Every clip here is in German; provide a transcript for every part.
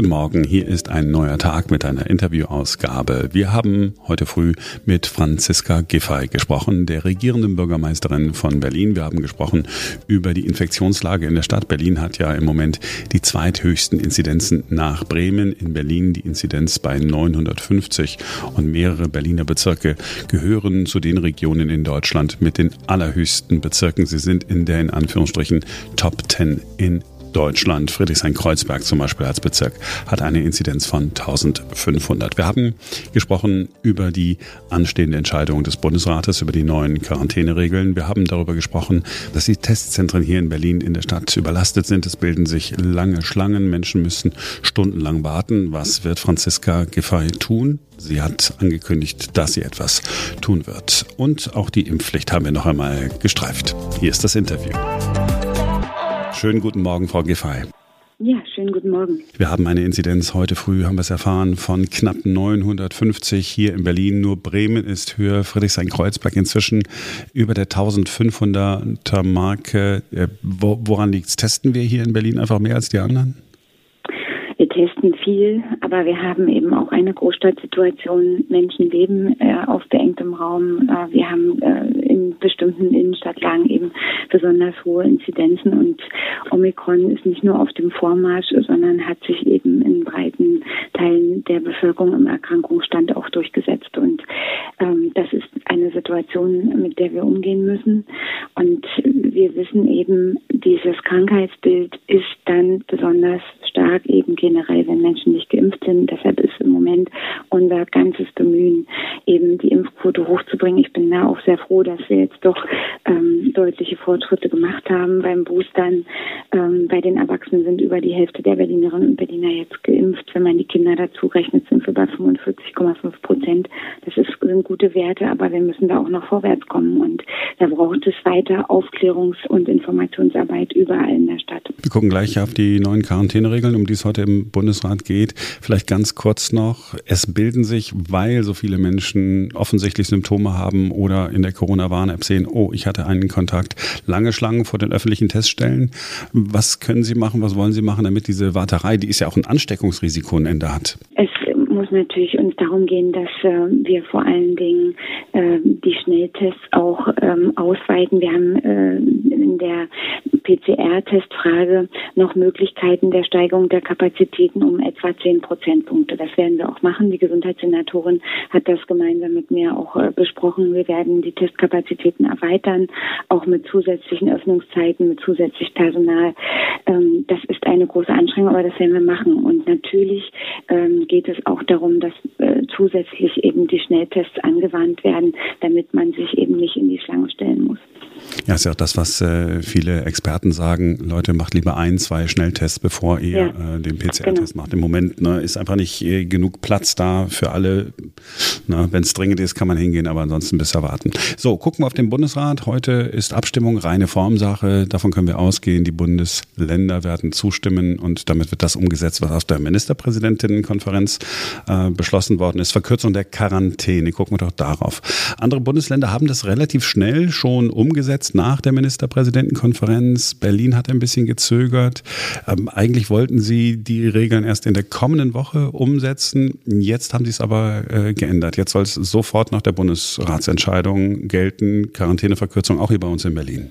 Guten Morgen, hier ist ein neuer Tag mit einer Interviewausgabe. Wir haben heute früh mit Franziska Giffey gesprochen, der regierenden Bürgermeisterin von Berlin. Wir haben gesprochen über die Infektionslage in der Stadt. Berlin hat ja im Moment die zweithöchsten Inzidenzen nach Bremen. In Berlin die Inzidenz bei 950 und mehrere Berliner Bezirke gehören zu den Regionen in Deutschland mit den allerhöchsten Bezirken. Sie sind in der in Anführungsstrichen Top 10 in Deutschland, Friedrichshain-Kreuzberg zum Beispiel als Bezirk, hat eine Inzidenz von 1500. Wir haben gesprochen über die anstehende Entscheidung des Bundesrates über die neuen Quarantäneregeln. Wir haben darüber gesprochen, dass die Testzentren hier in Berlin in der Stadt überlastet sind. Es bilden sich lange Schlangen. Menschen müssen stundenlang warten. Was wird Franziska Giffey tun? Sie hat angekündigt, dass sie etwas tun wird. Und auch die Impfpflicht haben wir noch einmal gestreift. Hier ist das Interview. Schönen guten Morgen, Frau Giffey. Ja, schönen guten Morgen. Wir haben eine Inzidenz heute früh, haben wir es erfahren, von knapp 950 hier in Berlin. Nur Bremen ist höher. Friedrichshain-Kreuzberg inzwischen über der 1500er Marke. Äh, woran liegt es? Testen wir hier in Berlin einfach mehr als die anderen? Testen viel, aber wir haben eben auch eine Großstadtsituation. Menschen leben äh, auf beengtem Raum. Äh, wir haben äh, in bestimmten Innenstadtlagen eben besonders hohe Inzidenzen und Omikron ist nicht nur auf dem Vormarsch, sondern hat sich eben in breiten Teilen der Bevölkerung im Erkrankungsstand auch durchgesetzt. Und ähm, das ist eine Situation, mit der wir umgehen müssen. Und wir wissen eben, dieses Krankheitsbild ist dann besonders stark eben generell, wenn Menschen nicht geimpft sind. Deshalb ist im Moment unser ganzes Bemühen, eben die Impfquote hochzubringen. Ich bin da auch sehr froh, dass wir jetzt doch ähm, deutliche Fortschritte gemacht haben beim Boostern. Ähm, bei den Erwachsenen sind über die Hälfte der Berlinerinnen und Berliner jetzt geimpft. Wenn man die Kinder dazu rechnet, sind wir bei 45,5 Prozent. Das ist, sind gute Werte, aber wir müssen da auch noch vorwärts kommen. Und da braucht es weiter Aufklärungs- und Informationsarbeit überall in der Stadt. Wir gucken gleich auf die neuen Quarantäneregeln, um die es heute im Bundesrat geht. Vielleicht ganz kurz noch. Es bilden sich, weil so viele Menschen offensichtlich Symptome haben oder in der Corona-Warn-App sehen, oh, ich hatte einen Kontakt, lange Schlangen vor den öffentlichen Teststellen. Was können Sie machen, was wollen Sie machen, damit diese Warterei, die ist ja auch ein Ansteckungsrisiko ein Ende hat? Es muss natürlich uns darum gehen, dass äh, wir vor allen Dingen äh, die Schnelltests auch ähm, ausweiten. Wir haben äh, in der PCR-Testfrage noch Möglichkeiten der Steigerung der Kapazitäten um etwa zehn Prozentpunkte. Das werden wir auch machen. Die Gesundheitssenatorin hat das gemeinsam mit mir auch äh, besprochen. Wir werden die Testkapazitäten erweitern, auch mit zusätzlichen Öffnungszeiten, mit zusätzlich Personal. Ähm, das ist eine große Anstrengung, aber das werden wir machen. Und natürlich ähm, geht es auch darum, dass äh, zusätzlich eben die Schnelltests angewandt werden, damit man sich eben nicht in die Schlange stellen muss. Ja, ist ja auch das, was äh, viele Experten sagen. Leute, macht lieber ein, zwei Schnelltests, bevor ihr ja. äh, den PCR-Test genau. macht. Im Moment ne, ist einfach nicht äh, genug Platz da für alle. Wenn es dringend ist, kann man hingehen, aber ansonsten besser warten. So, gucken wir auf den Bundesrat. Heute ist Abstimmung, reine Formsache. Davon können wir ausgehen. Die Bundesländer werden zustimmen und damit wird das umgesetzt, was aus der Ministerpräsidentinnenkonferenz äh, beschlossen worden ist. Verkürzung der Quarantäne. Gucken wir doch darauf. Andere Bundesländer haben das relativ schnell schon umgesetzt jetzt nach der Ministerpräsidentenkonferenz. Berlin hat ein bisschen gezögert. Ähm, eigentlich wollten sie die Regeln erst in der kommenden Woche umsetzen. Jetzt haben sie es aber äh, geändert. Jetzt soll es sofort nach der Bundesratsentscheidung gelten. Quarantäneverkürzung auch hier bei uns in Berlin.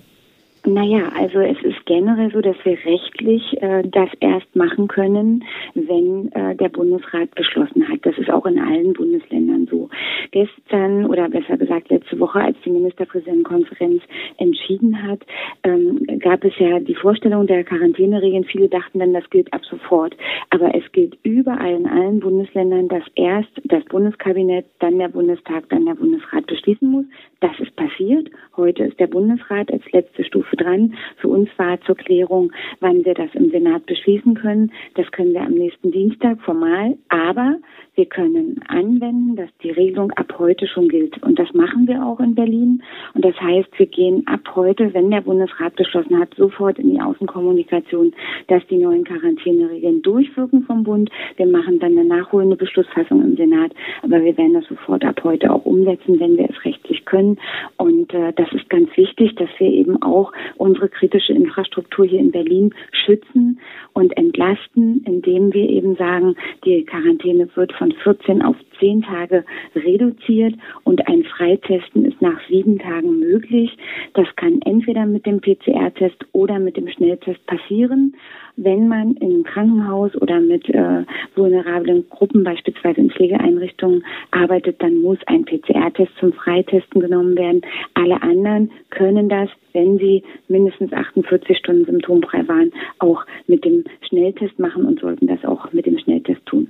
Naja, also es generell so, dass wir rechtlich äh, das erst machen können, wenn äh, der Bundesrat beschlossen hat. Das ist auch in allen Bundesländern so. Gestern oder besser gesagt letzte Woche, als die Ministerpräsidentenkonferenz entschieden hat, ähm, gab es ja die Vorstellung der Quarantäneregeln. Viele dachten dann, das gilt ab sofort. Aber es gilt überall in allen Bundesländern, dass erst das Bundeskabinett, dann der Bundestag, dann der Bundesrat beschließen muss. Das ist passiert. Heute ist der Bundesrat als letzte Stufe dran. Für uns war zur Klärung, wann wir das im Senat beschließen können. Das können wir am nächsten Dienstag formal. Aber wir können anwenden, dass die Regelung ab heute schon gilt. Und das machen wir auch in Berlin. Und das heißt, wir gehen ab heute, wenn der Bundesrat beschlossen hat, sofort in die Außenkommunikation, dass die neuen Quarantäneregeln durchwirken vom Bund. Wir machen dann eine nachholende Beschlussfassung im Senat. Aber wir werden das sofort ab heute auch umsetzen, wenn wir es rechtlich können können. Und äh, das ist ganz wichtig, dass wir eben auch unsere kritische Infrastruktur hier in Berlin schützen und entlasten, indem wir eben sagen, die Quarantäne wird von 14 auf 10 Tage reduziert und ein Freitesten ist nach sieben Tagen möglich. Das kann entweder mit dem PCR-Test oder mit dem Schnelltest passieren wenn man im Krankenhaus oder mit äh, vulnerablen Gruppen, beispielsweise in Pflegeeinrichtungen, arbeitet, dann muss ein PCR-Test zum Freitesten genommen werden. Alle anderen können das, wenn sie mindestens 48 Stunden symptomfrei waren, auch mit dem Schnelltest machen und sollten das auch mit dem Schnelltest tun.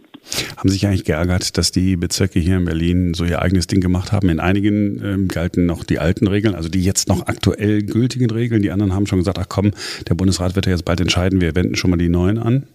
Haben Sie sich eigentlich geärgert, dass die Bezirke hier in Berlin so ihr eigenes Ding gemacht haben? In einigen ähm, galten noch die alten Regeln, also die jetzt noch aktuell gültigen Regeln. Die anderen haben schon gesagt, ach komm, der Bundesrat wird ja jetzt bald entscheiden, wir wenden schon mal die neuen an.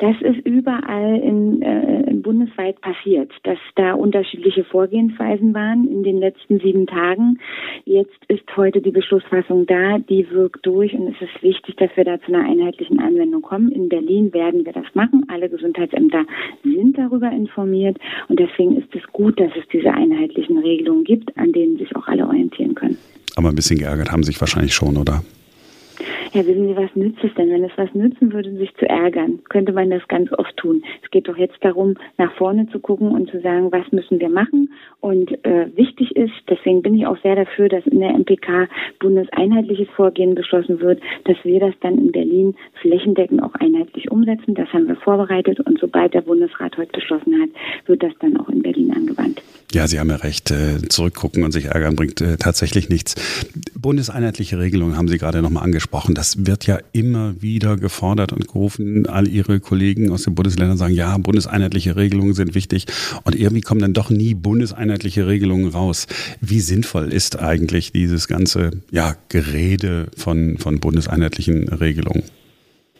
Das ist überall in, äh, bundesweit passiert, dass da unterschiedliche Vorgehensweisen waren in den letzten sieben Tagen. Jetzt ist heute die Beschlussfassung da, die wirkt durch und es ist wichtig, dass wir da zu einer einheitlichen Anwendung kommen. In Berlin werden wir das machen. Alle Gesundheitsämter sind darüber informiert und deswegen ist es gut, dass es diese einheitlichen Regelungen gibt, an denen sich auch alle orientieren können. Aber ein bisschen geärgert haben sich wahrscheinlich schon, oder? Ja, wissen Sie, was nützt es denn? Wenn es was nützen würde, sich zu ärgern, könnte man das ganz oft tun. Es geht doch jetzt darum, nach vorne zu gucken und zu sagen, was müssen wir machen. Und äh, wichtig ist, deswegen bin ich auch sehr dafür, dass in der MPK bundeseinheitliches Vorgehen beschlossen wird, dass wir das dann in Berlin flächendeckend auch einheitlich umsetzen. Das haben wir vorbereitet und sobald der Bundesrat heute beschlossen hat, wird das dann auch in Berlin angewandt. Ja, Sie haben ja recht. Äh, zurückgucken und sich ärgern bringt äh, tatsächlich nichts. Bundeseinheitliche Regelungen haben Sie gerade nochmal angesprochen. Das wird ja immer wieder gefordert und gerufen. All Ihre Kollegen aus den Bundesländern sagen, ja, bundeseinheitliche Regelungen sind wichtig. Und irgendwie kommen dann doch nie bundeseinheitliche Regelungen raus. Wie sinnvoll ist eigentlich dieses ganze ja, Gerede von, von bundeseinheitlichen Regelungen?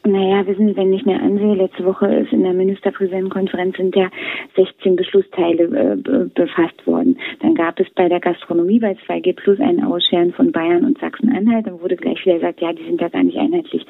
Naja, wissen Sie, wenn ich mir ansehe, letzte Woche ist in der Ministerpräsidentenkonferenz sind ja 16 Beschlussteile äh, befasst worden. Dann gab es bei der Gastronomie bei 2G Plus ein Ausscheren von Bayern und Sachsen-Anhalt. Dann wurde gleich wieder gesagt, ja, die sind ja gar nicht einheitlich.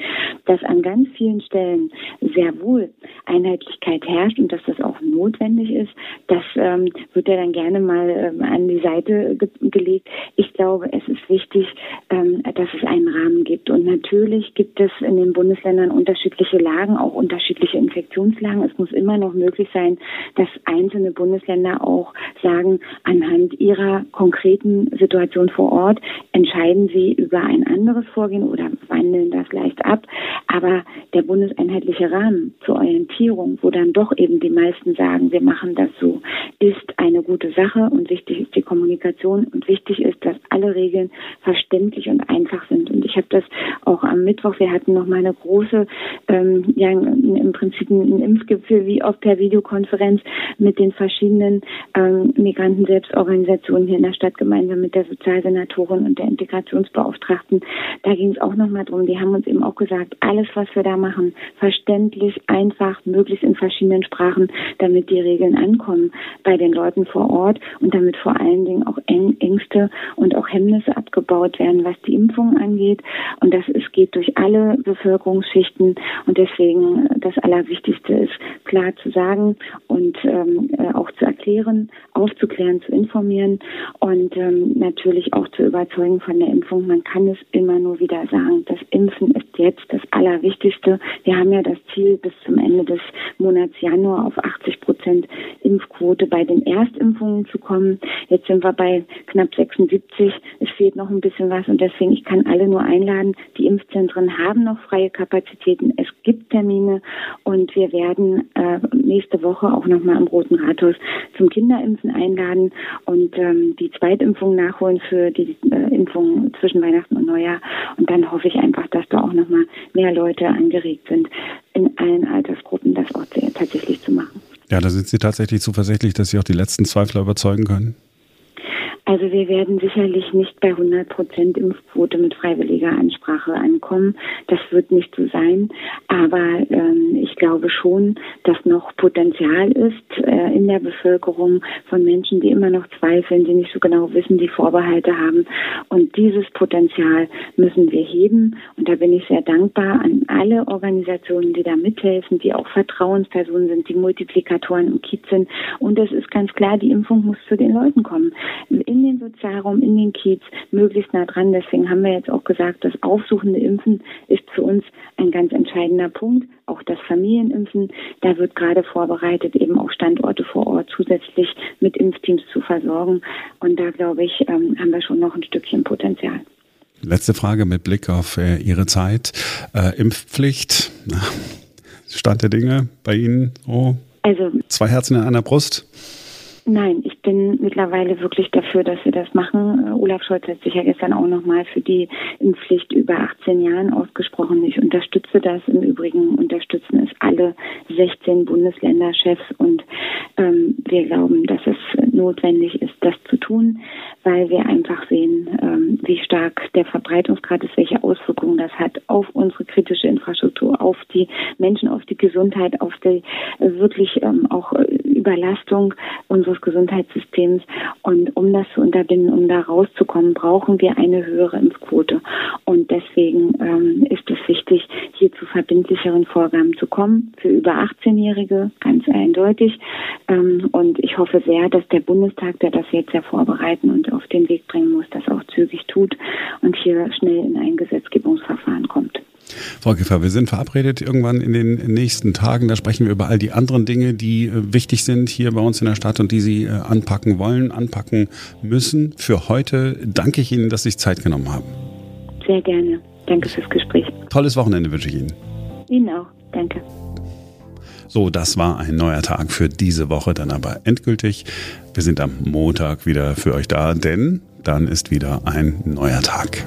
Dass an ganz vielen Stellen sehr wohl Einheitlichkeit herrscht und dass das auch notwendig ist, das ähm, wird ja dann gerne mal ähm, an die Seite ge gelegt. Ich glaube, es ist wichtig, ähm, dass es einen Rahmen gibt. Und natürlich gibt es in den Bundesländern unterschiedliche Lagen, auch unterschiedliche Infektionslagen. Es muss immer noch möglich sein, dass einzelne Bundesländer auch sagen, anhand ihrer konkreten Situation vor Ort entscheiden sie über ein anderes Vorgehen oder wandeln das leicht ab. Aber der bundeseinheitliche Rahmen zur Orientierung, wo dann doch eben die meisten sagen, wir machen das so, ist eine gute Sache und wichtig ist die Kommunikation und wichtig ist, dass alle Regeln verständlich und einfach sind. Und ich habe das auch am Mittwoch, wir hatten noch mal eine große ähm, ja im Prinzip ein Impfgipfel wie oft per Videokonferenz mit den verschiedenen ähm, Migranten-Selbstorganisationen hier in der Stadt gemeinsam mit der Sozialsenatorin und der Integrationsbeauftragten. Da ging es auch nochmal drum. Die haben uns eben auch gesagt, alles, was wir da machen, verständlich, einfach, möglichst in verschiedenen Sprachen, damit die Regeln ankommen bei den Leuten vor Ort und damit vor allen Dingen auch Ängste und auch Hemmnisse abgebaut werden, was die Impfung angeht. Und das es geht durch alle Bevölkerungsschichten und deswegen das Allerwichtigste ist, klar zu sagen und ähm, äh, auch zu erklären, aufzuklären, zu informieren und ähm, natürlich auch zu überzeugen von der Impfung. Man kann es immer nur wieder sagen. Das Impfen ist jetzt das Allerwichtigste. Wir haben ja das Ziel, bis zum Ende des Monats Januar auf 80 Prozent Impfquote bei den Erstimpfungen zu kommen. Jetzt sind wir bei knapp 76. Es fehlt noch ein bisschen was und deswegen, ich kann alle nur einladen. Die Impfzentren haben noch freie Kapazitäten. Es gibt Termine und wir werden äh, nächste Woche auch nochmal am Roten Rathaus zum Kinderimpfen einladen und ähm, die Zweitimpfung nachholen für die äh, Impfung zwischen Weihnachten und Neujahr. Und dann hoffe ich einfach, dass da auch nochmal mehr Leute angeregt sind, in allen Altersgruppen das auch tatsächlich zu machen. Ja, da sind Sie tatsächlich zuversichtlich, dass Sie auch die letzten Zweifler überzeugen können? Also wir werden sicherlich nicht bei 100 Prozent Impfquote mit freiwilliger Ansprache ankommen. Das wird nicht so sein. Aber ähm, ich glaube schon, dass noch Potenzial ist äh, in der Bevölkerung von Menschen, die immer noch zweifeln, die nicht so genau wissen, die Vorbehalte haben. Und dieses Potenzial müssen wir heben. Und da bin ich sehr dankbar an alle Organisationen, die da mithelfen, die auch Vertrauenspersonen sind, die Multiplikatoren im Kiez sind. Und es ist ganz klar, die Impfung muss zu den Leuten kommen. In in den Sozialraum, in den Kiez, möglichst nah dran. Deswegen haben wir jetzt auch gesagt, das aufsuchende Impfen ist für uns ein ganz entscheidender Punkt. Auch das Familienimpfen, da wird gerade vorbereitet, eben auch Standorte vor Ort zusätzlich mit Impfteams zu versorgen. Und da glaube ich, ähm, haben wir schon noch ein Stückchen Potenzial. Letzte Frage mit Blick auf äh, Ihre Zeit. Äh, Impfpflicht, Stand der Dinge bei Ihnen? Oh, also zwei Herzen in einer Brust? Nein, ich bin mittlerweile wirklich dafür, dass wir das machen. Olaf Scholz hat sich ja gestern auch nochmal für die Impfpflicht über 18 Jahren ausgesprochen. Ich unterstütze das. Im Übrigen unterstützen es alle 16 Bundesländerchefs und ähm, wir glauben, dass es notwendig ist, das zu tun, weil wir einfach sehen, ähm, wie stark der Verbreitungsgrad ist, welche Auswirkungen das hat auf unsere kritische Infrastruktur, auf die Menschen, auf die Gesundheit, auf die äh, wirklich ähm, auch äh, Überlastung unseres Gesundheitssystems. Und um das zu unterbinden, um da rauszukommen, brauchen wir eine höhere Impfquote. Und deswegen ähm, ist es wichtig, hier zu verbindlicheren Vorgaben zu kommen für über 18-Jährige, ganz eindeutig. Ähm, und ich hoffe sehr, dass der Bundestag, der das jetzt ja vorbereiten und auf den Weg bringen muss, das auch zügig tut und hier schnell in ein Gesetzgebungsverfahren kommt. Frau Giffer, wir sind verabredet irgendwann in den nächsten Tagen. Da sprechen wir über all die anderen Dinge, die äh, wichtig sind hier bei uns in der Stadt und die Sie äh, anpacken wollen, anpacken müssen. Für heute danke ich Ihnen, dass Sie sich Zeit genommen haben. Sehr gerne. Danke fürs Gespräch. Tolles Wochenende wünsche ich Ihnen. Ihnen auch. Danke. So, das war ein neuer Tag für diese Woche, dann aber endgültig. Wir sind am Montag wieder für euch da, denn dann ist wieder ein neuer Tag.